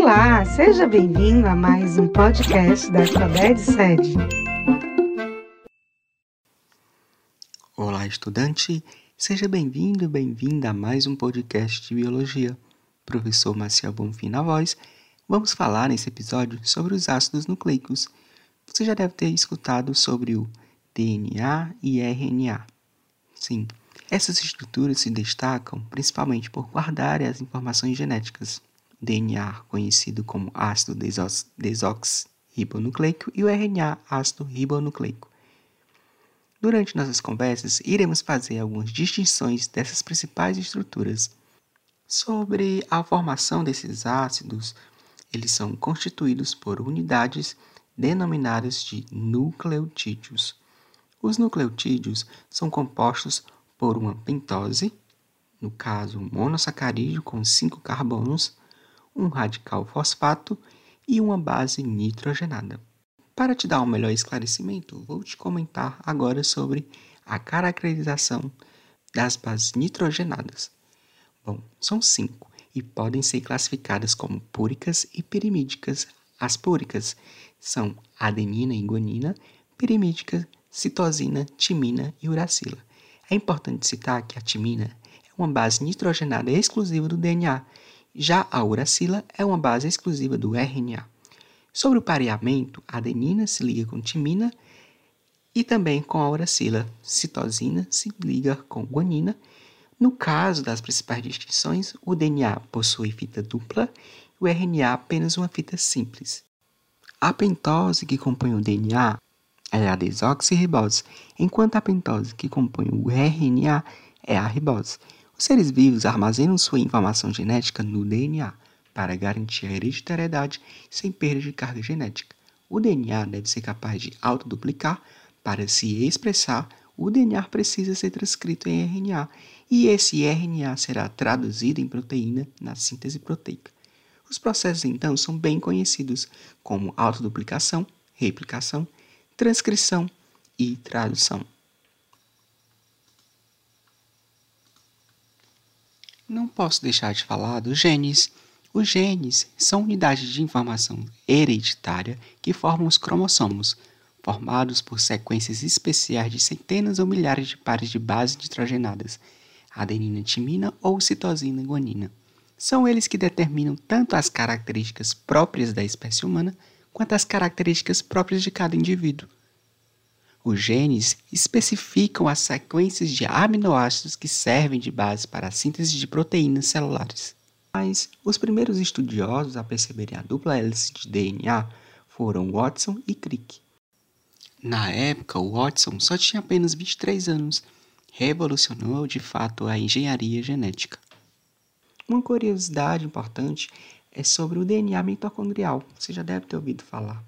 Olá, seja bem-vindo a mais um podcast da Alfabete Sede. Olá, estudante, seja bem-vindo e bem-vinda a mais um podcast de Biologia. Professor Marcial Bonfim na voz, vamos falar nesse episódio sobre os ácidos nucleicos. Você já deve ter escutado sobre o DNA e RNA. Sim, essas estruturas se destacam principalmente por guardarem as informações genéticas. DNA, conhecido como ácido desoxirribonucleico, e o RNA, ácido ribonucleico. Durante nossas conversas, iremos fazer algumas distinções dessas principais estruturas. Sobre a formação desses ácidos, eles são constituídos por unidades denominadas de nucleotídeos. Os nucleotídeos são compostos por uma pentose, no caso monossacarídeo com cinco carbonos, um radical fosfato e uma base nitrogenada. Para te dar um melhor esclarecimento, vou te comentar agora sobre a caracterização das bases nitrogenadas. Bom, são cinco e podem ser classificadas como púricas e pirimídicas. As púricas são adenina e guanina, pirimídicas, citosina, timina e uracila. É importante citar que a timina é uma base nitrogenada exclusiva do DNA, já a uracila é uma base exclusiva do RNA. Sobre o pareamento, a adenina se liga com timina e também com a uracila. Citosina se liga com guanina. No caso das principais distinções, o DNA possui fita dupla e o RNA apenas uma fita simples. A pentose que compõe o DNA é a desoxirribose, enquanto a pentose que compõe o RNA é a ribose. Os seres vivos armazenam sua informação genética no DNA para garantir a hereditariedade sem perda de carga genética. O DNA deve ser capaz de autoduplicar para se expressar. O DNA precisa ser transcrito em RNA e esse RNA será traduzido em proteína na síntese proteica. Os processos então são bem conhecidos como autoduplicação, replicação transcrição e tradução. Não posso deixar de falar dos genes. Os genes são unidades de informação hereditária que formam os cromossomos, formados por sequências especiais de centenas ou milhares de pares de bases nitrogenadas, adenina, timina ou citosina, guanina. São eles que determinam tanto as características próprias da espécie humana quanto as características próprias de cada indivíduo. Os genes especificam as sequências de aminoácidos que servem de base para a síntese de proteínas celulares. Mas os primeiros estudiosos a perceberem a dupla hélice de DNA foram Watson e Crick. Na época, Watson só tinha apenas 23 anos. Revolucionou de fato a engenharia genética. Uma curiosidade importante é sobre o DNA mitocondrial. Você já deve ter ouvido falar.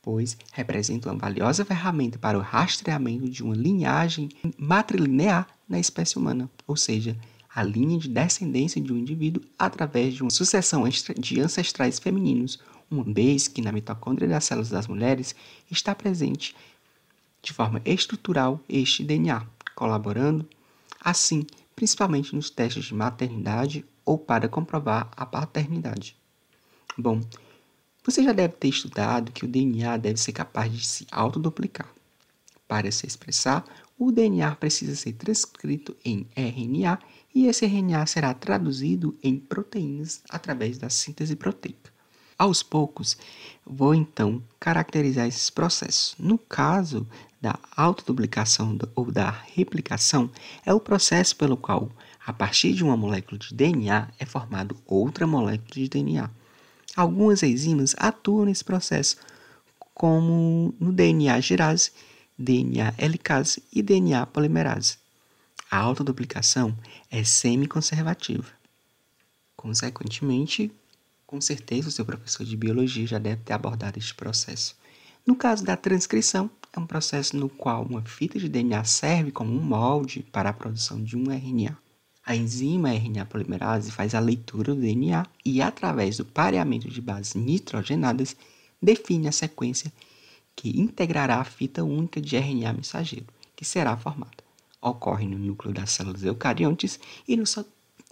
Pois representa uma valiosa ferramenta para o rastreamento de uma linhagem matrilinear na espécie humana, ou seja, a linha de descendência de um indivíduo através de uma sucessão de ancestrais femininos, uma vez que na mitocôndria das células das mulheres está presente de forma estrutural este DNA, colaborando, assim, principalmente nos testes de maternidade ou para comprovar a paternidade. Bom, você já deve ter estudado que o DNA deve ser capaz de se autoduplicar. Para se expressar, o DNA precisa ser transcrito em RNA e esse RNA será traduzido em proteínas através da síntese proteica. Aos poucos, vou então caracterizar esses processos. No caso da autoduplicação ou da replicação, é o processo pelo qual a partir de uma molécula de DNA é formada outra molécula de DNA. Algumas enzimas atuam nesse processo, como no DNA girase, DNA helicase e DNA polimerase. A autoduplicação é semi-conservativa. Consequentemente, com certeza o seu professor de biologia já deve ter abordado este processo. No caso da transcrição, é um processo no qual uma fita de DNA serve como um molde para a produção de um RNA. A enzima RNA polimerase faz a leitura do DNA e, através do pareamento de bases nitrogenadas, define a sequência que integrará a fita única de RNA mensageiro, que será formada. Ocorre no núcleo das células eucariontes e no,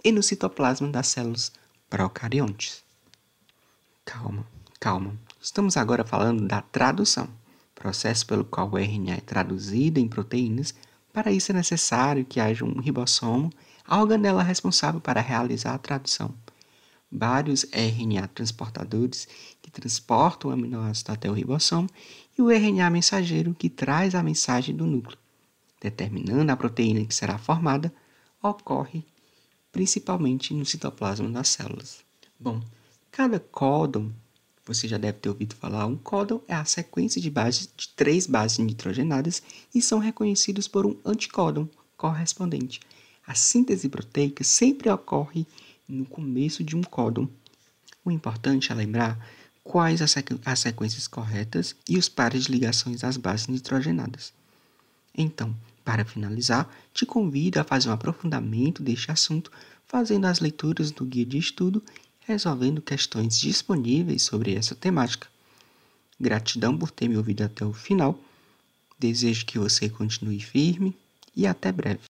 e no citoplasma das células procariontes. Calma, calma. Estamos agora falando da tradução, processo pelo qual o RNA é traduzido em proteínas. Para isso é necessário que haja um ribossomo, a organela responsável para realizar a tradução. Vários RNA transportadores que transportam o aminoácido até o ribossomo e o RNA mensageiro que traz a mensagem do núcleo, determinando a proteína que será formada, ocorre principalmente no citoplasma das células. Bom, cada códon, você já deve ter ouvido falar, um códon é a sequência de bases de três bases nitrogenadas e são reconhecidos por um anticódon correspondente. A síntese proteica sempre ocorre no começo de um códon. O importante é lembrar quais as, sequ as sequências corretas e os pares de ligações das bases nitrogenadas. Então, para finalizar, te convido a fazer um aprofundamento deste assunto, fazendo as leituras do guia de estudo, resolvendo questões disponíveis sobre essa temática. Gratidão por ter me ouvido até o final. Desejo que você continue firme e até breve.